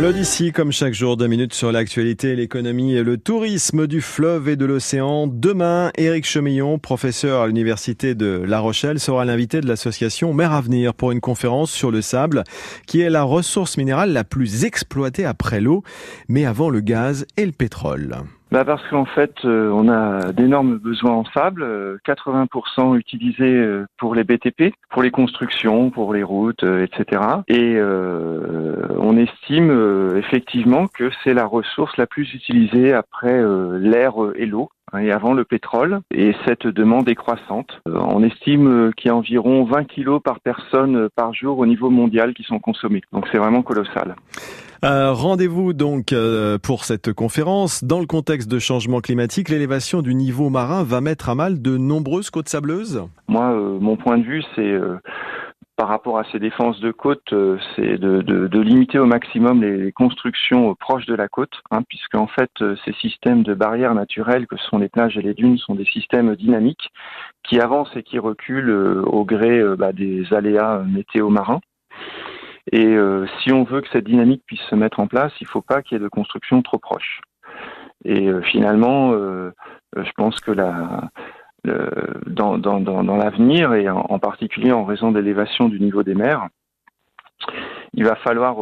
L'Odyssée, comme chaque jour, deux minutes sur l'actualité, l'économie et le tourisme du fleuve et de l'océan. Demain, Éric Chemillon, professeur à l'Université de La Rochelle, sera l'invité de l'association Mer Avenir pour une conférence sur le sable, qui est la ressource minérale la plus exploitée après l'eau, mais avant le gaz et le pétrole. Bah parce qu'en fait, euh, on a d'énormes besoins en sable, 80% euh, utilisés euh, pour les BTP, pour les constructions, pour les routes, etc. Et on estime effectivement que c'est la ressource la plus utilisée après l'air et l'eau et avant le pétrole. Et cette demande est croissante. On estime qu'il y a environ 20 kilos par personne par jour au niveau mondial qui sont consommés. Donc c'est vraiment colossal. Euh, Rendez-vous donc euh, pour cette conférence. Dans le contexte de changement climatique, l'élévation du niveau marin va mettre à mal de nombreuses côtes sableuses? Moi, euh, mon point de vue, c'est euh, par rapport à ces défenses de côte, c'est de, limiter au maximum les constructions proches de la côte, hein, puisque en fait ces systèmes de barrières naturelles que sont les plages et les dunes sont des systèmes dynamiques qui avancent et qui reculent au gré bah, des aléas météo marins. Et euh, si on veut que cette dynamique puisse se mettre en place, il ne faut pas qu'il y ait de construction trop proche. Et euh, finalement, euh, je pense que la, dans, l'avenir, et en, particulier en raison de l'élévation du niveau des mers, il va falloir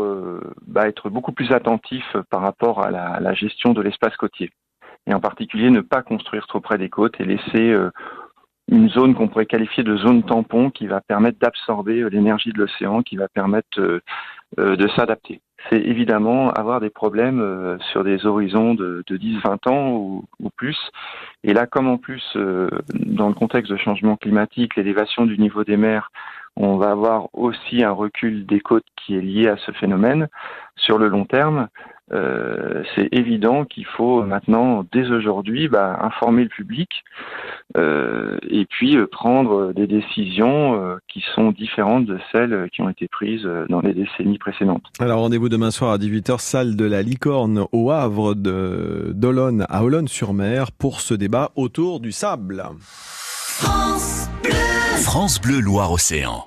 bah, être beaucoup plus attentif par rapport à la, gestion de l'espace côtier. Et en particulier, ne pas construire trop près des côtes et laisser une zone qu'on pourrait qualifier de zone tampon qui va permettre d'absorber euh, l'énergie de l'océan, qui va permettre euh, euh, de s'adapter. C'est évidemment avoir des problèmes sur des horizons de, de 10-20 ans ou, ou, plus. Et là, comme en plus, dans le contexte de changement climatique, l'élévation du niveau des mers, on va avoir aussi un recul des côtes qui est lié à ce phénomène sur le long terme. Euh, c'est évident qu'il faut maintenant, dès aujourd'hui, bah, informer le public euh, et puis euh, prendre des décisions euh, qui sont différentes de celles qui ont été prises dans les décennies précédentes. Alors rendez-vous demain soir à 18h, salle de la Licorne au Havre de d'Olonne à Olonne-sur-Mer pour ce débat autour du sable. France Bleu, France Bleu Loire-Océan.